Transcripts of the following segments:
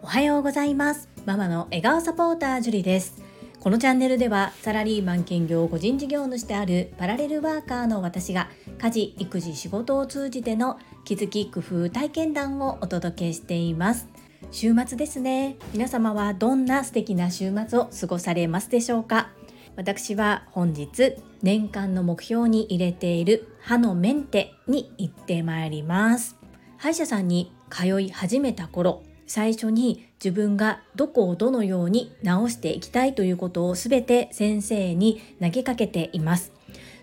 おはようございます。ママの笑顔サポータージュリです。このチャンネルではサラリーマン兼業個人事業主であるパラレルワーカーの私が家事育児仕事を通じての気づき工夫体験談をお届けしています。週末ですね。皆様はどんな素敵な週末を過ごされますでしょうか。私は本日年間の目標に入れている歯のメンテに行ってまいります。歯医者さんに通い始めた頃最初に自分がどこをどのように直していきたいということを全て先生に投げかけています。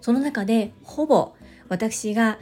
その中でほぼ私が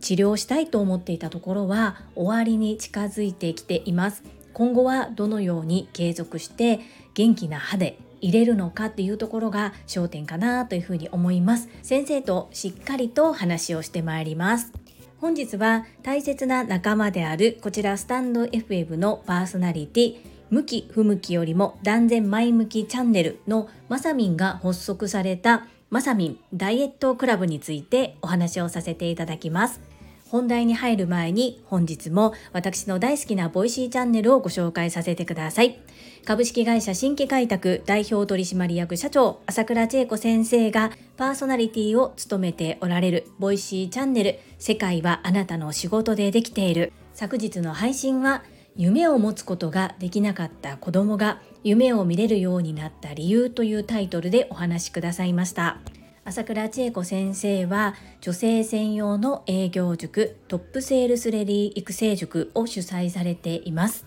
治療したいと思っていたところは終わりに近づいてきています。今後はどのように継続して元気な歯で入れるのかっていうところが焦点かなというふうに思います。先生としっかりと話をしてまいります。本日は大切な仲間であるこちらスタンド FM のパーソナリティ向き不向きよりも断然前向きチャンネルのまさみんが発足されたまさみんダイエットクラブについてお話をさせていただきます。本題に入る前に本日も私の大好きな Voicy チャンネルをご紹介させてください。株式会社新規開拓代表取締役社長朝倉千恵子先生がパーソナリティを務めておられる Voicy チャンネル世界はあなたの仕事でできている昨日の配信は夢を持つことができなかった子供が夢を見れるようになった理由というタイトルでお話しくださいました。朝倉千恵子先生は女性専用の営業塾トップセールスレディ育成塾を主催されています。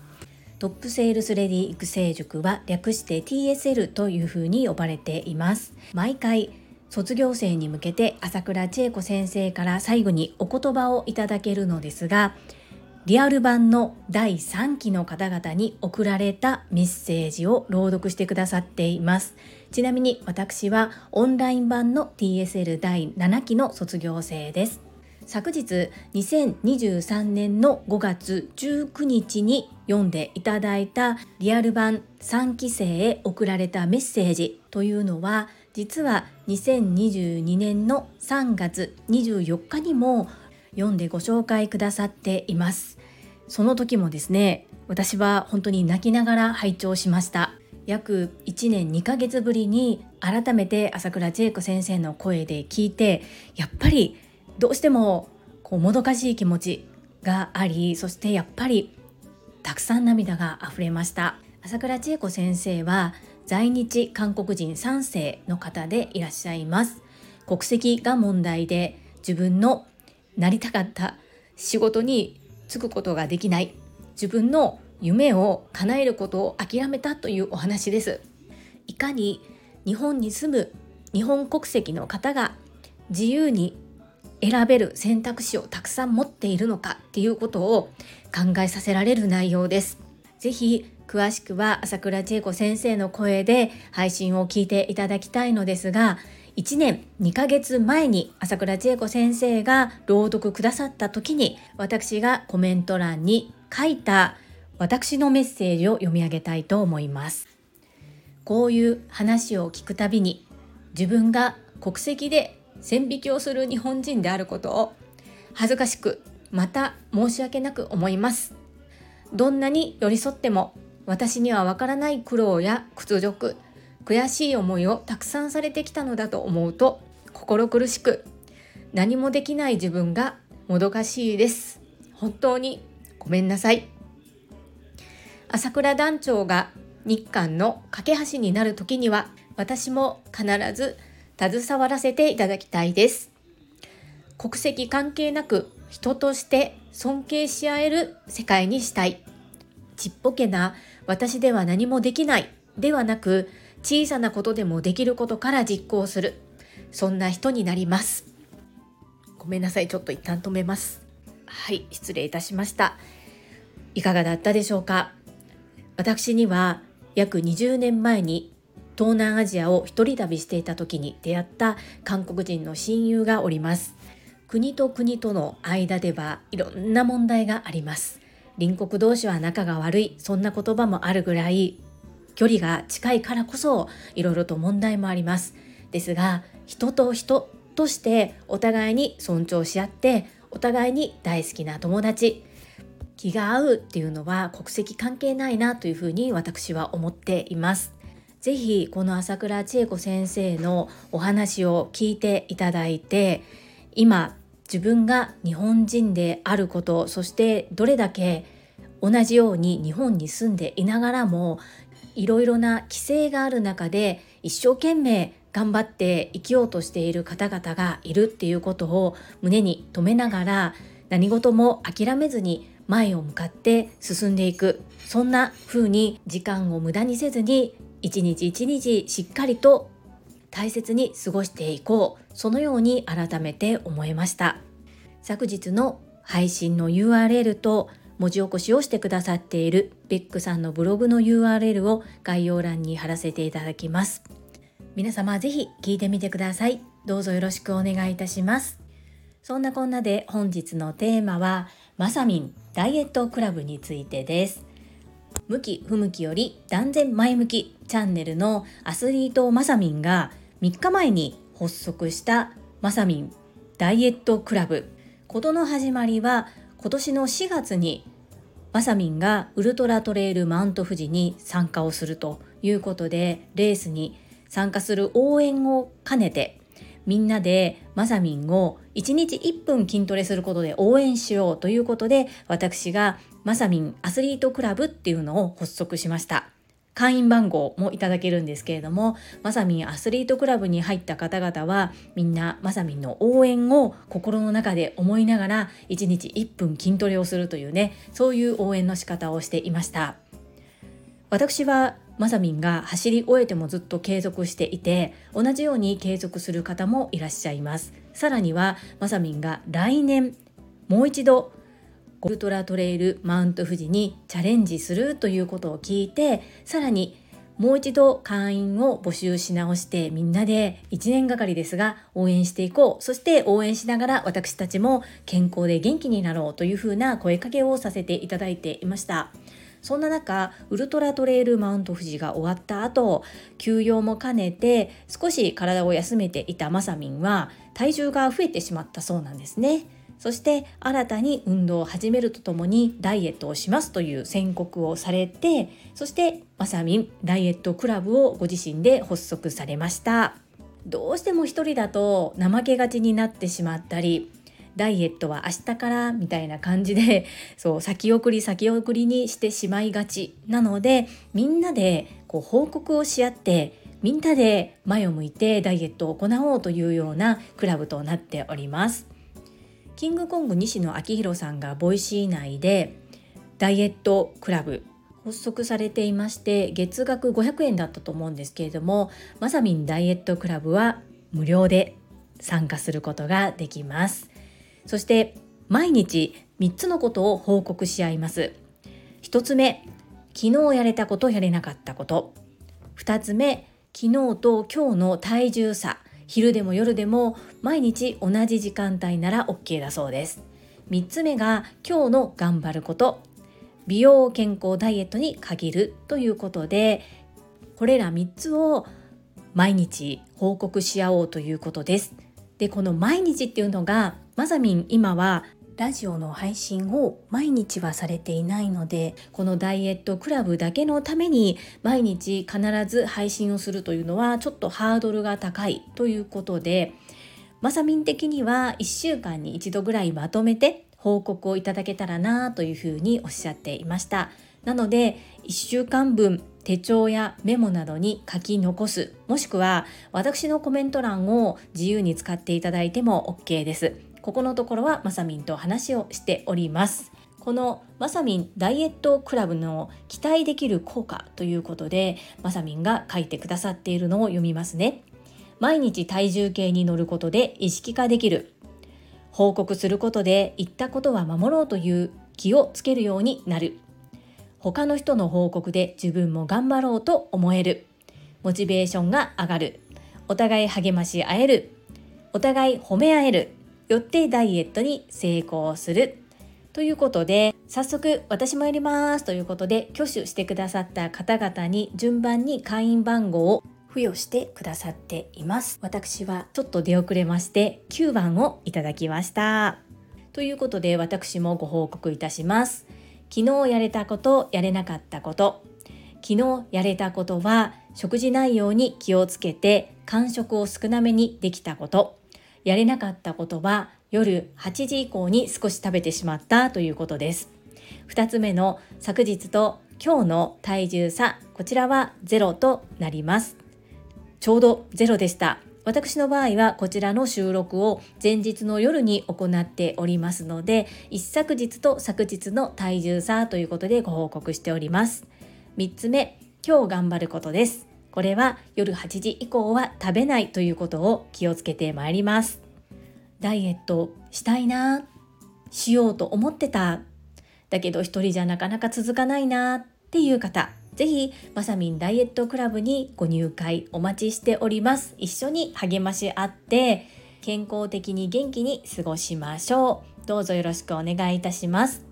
トップセールスレディ育成塾は略して TSL というふうに呼ばれています。毎回卒業生に向けて朝倉千恵子先生から最後にお言葉をいただけるのですがリアル版の第3期の方々に送られたメッセージを朗読してくださっています。ちなみに私はオンライン版の TSL 第7期の卒業生です。昨日2023年の5月19日に読んでいただいたリアル版3期生へ送られたメッセージというのは実は2022年の3月24日にも読んでご紹介くださっていますその時もですね私は本当に泣きながら拝聴しました。約1年2ヶ月ぶりに改めて朝倉千恵子先生の声で聞いてやっぱりどうしてもこうもどかしい気持ちがありそしてやっぱりたくさん涙が溢れました。朝倉千恵子先生は在日韓国人3世の方でいらっしゃいます。国籍が問題で自分のなりたかった仕事に就くことができない。自分の夢を叶えることを諦めたというお話です。いかに日本に住む日本国籍の方が自由に選べる選択肢をたくさん持っているのかっていうことを考えさせられる内容です。ぜひ詳しくは朝倉千恵子先生の声で配信を聞いていただきたいのですが1年2ヶ月前に朝倉千恵子先生が朗読くださった時に私がコメント欄に書いた私のメッセージを読み上げたいと思います。こういう話を聞くたびに自分が国籍で線引きをする日本人であることを恥ずかしくまた申し訳なく思います。どんなに寄り添っても私にはわからない苦労や屈辱悔しい思いをたくさんされてきたのだと思うと心苦しく何もできない自分がもどかしいです。本当にごめんなさい。朝倉団長が日韓の架け橋になる時には私も必ず携わらせていただきたいです。国籍関係なく人として尊敬し合える世界にしたい。ちっぽけな私では何もできないではなく小さなことでもできることから実行する。そんな人になります。ごめんなさいちょっと一旦止めます。はい失礼いたしました。いかがだったでしょうか？私には約20年前に東南アジアを一人旅していた時に出会った韓国人の親友がおります。国と国との間ではいろんな問題があります。隣国同士は仲が悪い。そんな言葉もあるぐらい距離が近いからこそいろいろと問題もありますですが人と人としてお互いに尊重し合ってお互いに大好きな友達気が合うっていうのは国籍関係ないなというふうに私は思っています。ぜひこの朝倉千恵子先生のお話を聞いていただいて今自分が日本人であることそしてどれだけ同じように日本に住んでいながらもいろいろな規制がある中で一生懸命頑張って生きようとしている方々がいるっていうことを胸に留めながら何事も諦めずに前を向かって進んでいく。そんな風に時間を無駄にせずに一日一日しっかりと大切に過ごしていこう。そのように改めて思いました。昨日の配信の URL と文字起こしをしてくださっているベックさんのブログの URL を概要欄に貼らせていただきます。皆様ぜひ聞いてみてください。どうぞよろしくお願いいたします。そんなこんなで本日のテーマはまさみんダイエットクラブについてです。向き不向きより断然前向きチャンネルのアスリートまさみんが3日前に発足したまさみんダイエットクラブ。事の始まりは今年の4月にまさみんがウルトラトレイルマウント富士に参加をするということでレースに参加する応援を兼ねてみんなでまさみんを1日1分筋トレすることで応援しようということで私がまさみんアスリートクラブっていうのを発足しました。会員番号もいただけるんですけれどもまさみんアスリートクラブに入った方々はみんなまさみんの応援を心の中で思いながら1日1分筋トレをするというねそういう応援の仕方をしていました。私はまさみんが走り終えてもずっと継続していて同じように継続する方もいらっしゃいます。さらにはまさみんが来年もう一度ウルトラトレイルマウント富士にチャレンジするということを聞いてさらにもう一度会員を募集し直してみんなで1年がかりですが応援していこう。そして応援しながら私たちも健康で元気になろうというふうな声かけをさせていただいていました。そんな中ウルトラトレイルマウント富士が終わった後休養も兼ねて少し体を休めていたまさみんは体重が増えてしまったそうなんですね。そして新たに運動を始めるとともにダイエットをしますという宣告をされてそしてまさみんダイエットクラブをご自身で発足されましたどうしても一人だと怠けがちになってしまったりダイエットは明日からみたいな感じで そう先送り先送りにしてしまいがちなのでみんなでこう報告をし合ってみんなで前を向いてダイエットを行おうというようなクラブとなっております。キングコング西野亮廣さんが Voicy 内でダイエットクラブ発足されていまして月額500円だったと思うんですけれどもまさみんダイエットクラブは無料で参加することができます。そして毎日3つのことを報告し合います。1つ目昨日やれたことやれなかったこと。2つ目昨日と今日の体重差。昼でも夜でも毎日同じ時間帯なら OK だそうです。3つ目が今日の頑張ること。美容健康ダイエットに限るということでこれら3つを毎日報告し合おうということです。でこの毎日っていうのがまさみん今はラジオの配信を毎日はされていないのでこのダイエットクラブだけのために毎日必ず配信をするというのはちょっとハードルが高いということでまさみん的には1週間に1度ぐらいまとめて報告をいただけたらなというふうにおっしゃっていました。なので1週間分手帳やメモなどに書き残すもしくは私のコメント欄を自由に使っていただいても OK です。ここのところはまさみんと話をしております。このまさみんダイエットクラブの期待できる効果ということでまさみんが書いてくださっているのを読みますね。毎日体重計に乗ることで意識化できる。報告することで言ったことは守ろうという気をつけるようになる。他の人の報告で自分も頑張ろうと思える。モチベーションが上がる。お互い励まし合える。お互い褒め合える。よってダイエットに成功する。ということで早速私もやります。ということで挙手してくださった方々に順番に会員番号を付与してくださっています。私はちょっと出遅れまして9番をいただきました。ということで私もご報告いたします。昨日やれたことやれなかったこと。昨日やれたことは食事内容に気をつけて間食を少なめにできたこと。やれなかったことは夜8時以降に少し食べてしまったということです。2つ目の昨日と今日の体重差こちらはゼロとなります。ちょうどゼロでした。私の場合はこちらの収録を前日の夜に行っておりますので一昨日と昨日の体重差ということでご報告しております。3つ目今日頑張ることです。これは夜8時以降は食べないということを気をつけてまいります。ダイエットしたいな。しようと思ってた。だけど一人じゃなかなか続かないなっていう方。ぜひまさみんダイエットクラブにご入会お待ちしております。一緒に励まし合って健康的に元気に過ごしましょう。どうぞよろしくお願いいたします。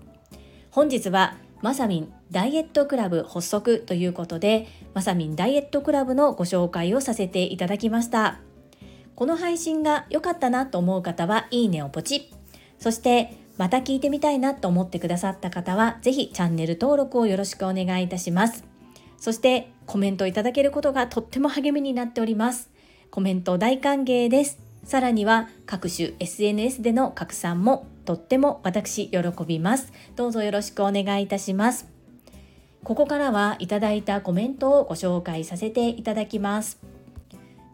本日はまさみんダイエットクラブ発足ということでまさみんダイエットクラブのご紹介をさせていただきましたこの配信が良かったなと思う方はいいねをポチそしてまた聞いてみたいなと思ってくださった方はぜひチャンネル登録をよろしくお願いいたしますそしてコメントいただけることがとっても励みになっております。コメント大歓迎です。さらには各種 SNS での拡散もとっても私喜びます。どうぞよろしくお願いいたします。ここからはいただいたコメントをご紹介させていただきます。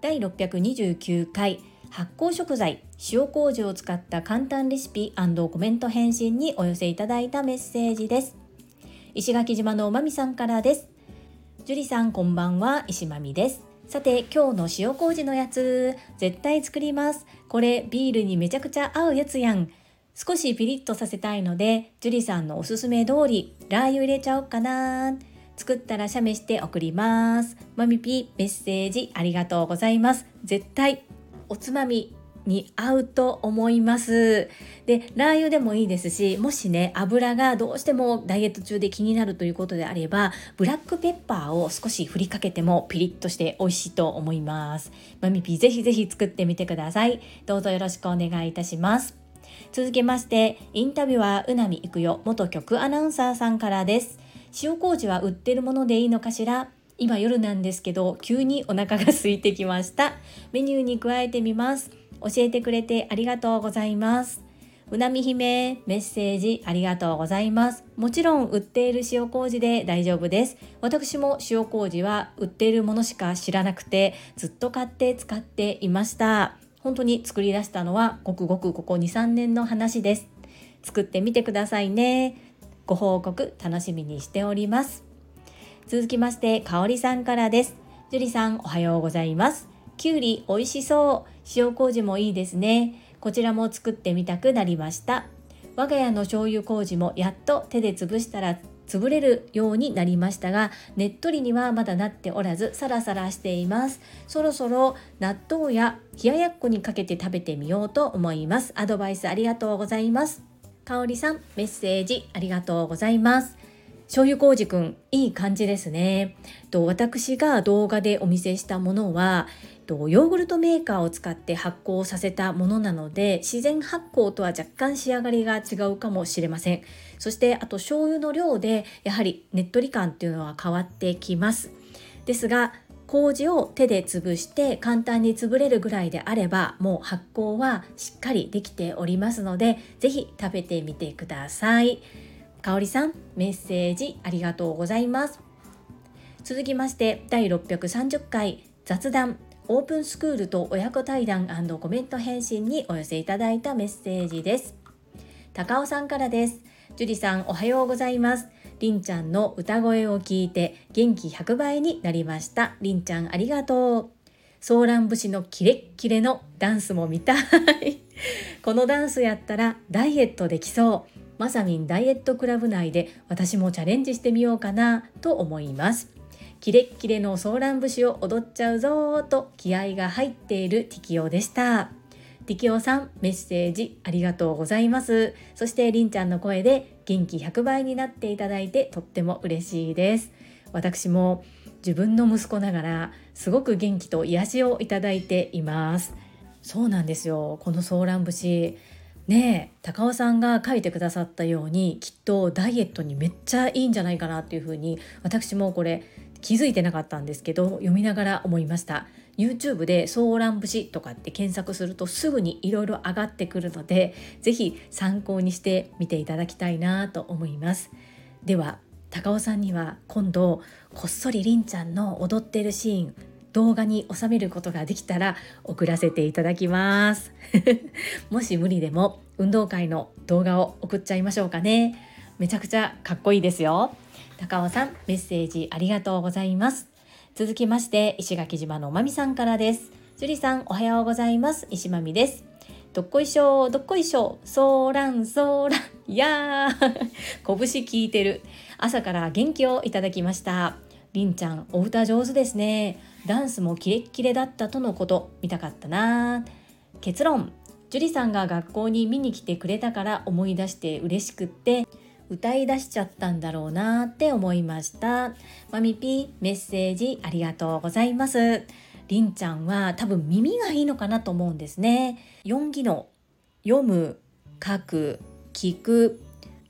第629回発酵食材塩麹を使った簡単レシピコメント返信にお寄せいただいたメッセージです。石垣島のおまみさんからです。樹里さんこんばんは石まみですさて今日の塩麹のやつ絶対作りますこれビールにめちゃくちゃ合うやつやん少しピリッとさせたいので樹里さんのおすすめ通りラー油入れちゃおうかな作ったら写メして送ります。まみぴメッセージありがとうございます。絶対おつまみに合うと思います。でラー油でもいいですしもしね油がどうしてもダイエット中で気になるということであればブラックペッパーを少し振りかけてもピリッとして美味しいと思います。マミピぜひぜひ作ってみてください。どうぞよろしくお願いいたします。続きましてインタビュアーうなみいくよ元局アナウンサーさんからです塩麹は売ってるものでいいのかしら？今夜なんですけど急にお腹が空いてきましたメニューに加えてみます教えてくれてありがとうございます。うなみ姫メッセージありがとうございます。もちろん売っている塩麹で大丈夫です。私も塩麹は売っているものしか知らなくてずっと買って使っていました。本当に作り出したのはごくごくここ2、3年の話です。作ってみてくださいね。ご報告楽しみにしております。続きまして、かおりさんからです。樹里さんおはようございます。きゅうり美味しそう。塩麹もいいですね。こちらも作ってみたくなりました。我が家の醤油麹もやっと手で潰したら潰れるようになりましたがねっとりにはまだなっておらずサラサラしています。そろそろ納豆や冷ややっこにかけて食べてみようと思います。アドバイスありがとうございます。かおりさんメッセージありがとうございます。醤油麹くんいい感じですね。と私が動画でお見せしたものはとヨーグルトメーカーを使って発酵させたものなので自然発酵とは若干仕上がりが違うかもしれません。そしてあと醤油の量でやはりねっとり感っていうのは変わってきます。ですが麹を手で潰して簡単に潰れるぐらいであればもう発酵はしっかりできておりますので是非食べてみてください。かおりさんメッセージありがとうございます。続きまして第630回雑談。オープンスクールと親子対談コメント返信にお寄せいただいたメッセージです。高尾さんからです。樹里さんおはようございます。りんちゃんの歌声を聞いて元気100倍になりました。りんちゃんありがとう。ソーラン節のキレッキレのダンスも見たい。このダンスやったらダイエットできそう。まさにダイエットクラブ内で私もチャレンジしてみようかなと思います。キレッキレのソーラン節を踊っちゃうぞーと気合が入っているティキオでした。ティキオさんメッセージありがとうございます。そしてりんちゃんの声で元気100倍になっていただいてとっても嬉しいです。私も自分の息子ながらすごく元気と癒しをいただいています。そうなんですよ。このソーラン節ねえ高尾さんが書いてくださったようにきっとダイエットにめっちゃいいんじゃないかなっていうふうに私もこれ気づいてなかったんですけど読みながら思いました。YouTube で「ソーラン節」とかって検索するとすぐにいろいろ上がってくるので是非参考にしてみていただきたいなと思います。では高尾さんには今度こっそりりんちゃんの踊ってるシーン動画に収めることができたら送らせていただきます。もし無理でも運動会の動画を送っちゃいましょうかね。めちゃくちゃかっこいいですよ。高尾さんメッセージありがとうございます。続きまして石垣島のまみさんからです。樹里さんおはようございます。石まみです。どっこいしょどっこいしょソーランソーランいやー。拳聞いてる。朝から元気をいただきました。りんちゃんお歌上手ですね。ダンスもキレッキレだったとのこと見たかったな。結論。樹里さんが学校に見に来てくれたから思い出して嬉しくって歌い出しちゃったんだろうなって思いました。マミピメッセージありがとうございます。りんちゃんは多分耳がいいのかなと思うんですね。4技能読む書く聞く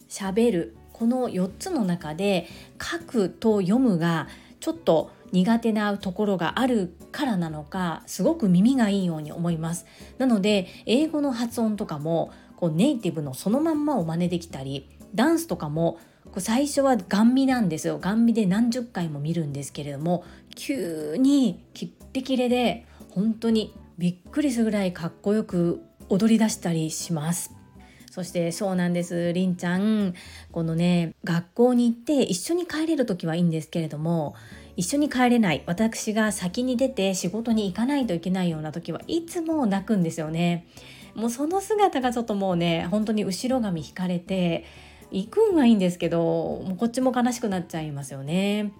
喋るこの4つの中で書くと読むがちょっと苦手なところがあるからなのかすごく耳がいいように思います。なので英語の発音とかもこうネイティブのそのまんまを真似できたりダンスとかも最初はガン見なんですよ。ガン見で何十回も見るんですけれども急にキッレキレで本当にびっくりするぐらいかっこよく踊り出したりします。そしてそうなんです。りんちゃんこのね学校に行って一緒に帰れる時はいいんですけれども一緒に帰れない。私が先に出て仕事に行かないといけないような時はいつも泣くんですよね。もうその姿がちょっともうね本当に後ろ髪引かれて行くんはいいんですけどもうこっちも悲しくなっちゃいますよね。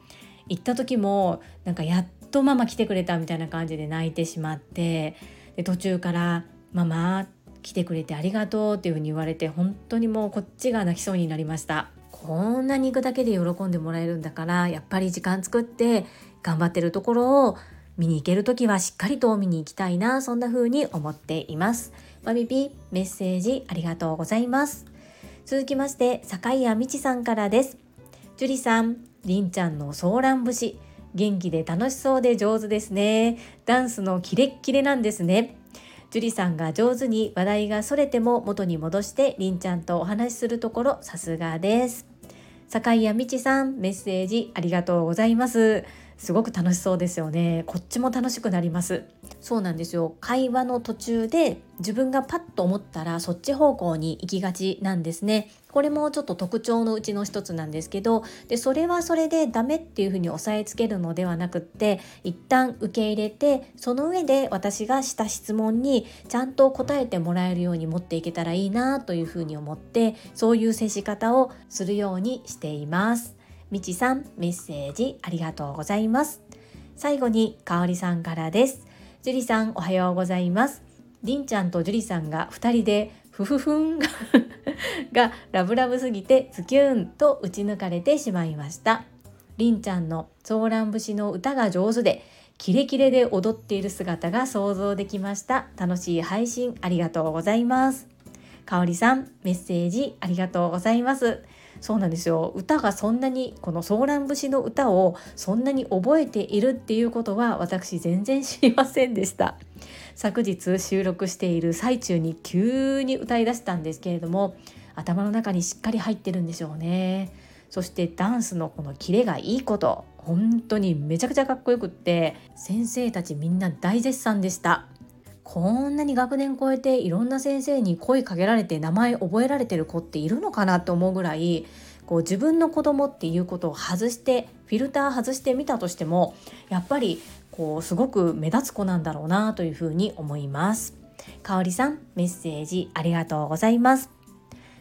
行った時もなんかやっとママ来てくれたみたいな感じで泣いてしまってで途中から「ママ来てくれてありがとう」っていうふうに言われて本当にもうこっちが泣きそうになりました。こんなに行くだけで喜んでもらえるんだからやっぱり時間作って頑張ってるところを見に行ける時はしっかりと見に行きたいなそんな風に思っています。マミピメッセージありがとうございます。続きまして坂井谷美智さんからです。樹里さんりんちゃんのソーラン節。元気で楽しそうで上手ですね。ダンスのキレッキレなんですね。樹里さんが上手に話題がそれても元に戻してりんちゃんとお話しするところさすがです。坂井谷美智さんメッセージありがとうございます。すごく楽しそうですよね。こっちも楽しくなります。そうなんですよ。会話の途中で自分がパッと思ったらそっち方向に行きがちなんですね。これもちょっと特徴のうちの一つなんですけどでそれはそれでダメっていうふうに押さえつけるのではなくって一旦受け入れてその上で私がした質問にちゃんと答えてもらえるように持っていけたらいいなというふうに思ってそういう接し方をするようにしています。みちさんメッセージありがとうございます。最後にかおりさんからです。樹里さんおはようございます。りんちゃんと樹里さんが2人でふふふん がラブラブすぎてズキューンと打ち抜かれてしまいましたりんちゃんのソーラン節の歌が上手でキレキレで踊っている姿が想像できました楽しい配信ありがとうございますかおりさんメッセージありがとうございますそうなんですよ。歌がそんなにこのソーラン節の歌をそんなに覚えているっていうことは私全然知りませんでした。昨日収録している最中に急に歌い出したんですけれども頭の中にしっかり入ってるんでしょうね。そしてダンスのこのキレがいいこと本当にめちゃくちゃかっこよくって先生たちみんな大絶賛でした。こんなに学年超えていろんな先生に声かけられて名前覚えられてる子っているのかなと思うぐらいこう自分の子供っていうことを外してフィルター外してみたとしてもやっぱりこうすごく目立つ子なんだろうなというふうに思います。かおりさんメッセージありがとうございます。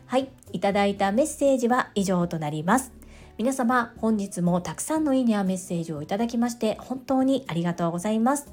はい、いただいたメッセージは以上となります。皆様本日もたくさんのいいねやメッセージをいただきまして本当にありがとうございます。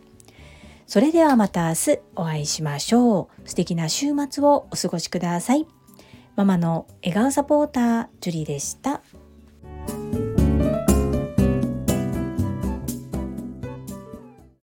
それではまた明日お会いしましょう。素敵な週末をお過ごしください。ママの笑顔サポーター、ジュリでした。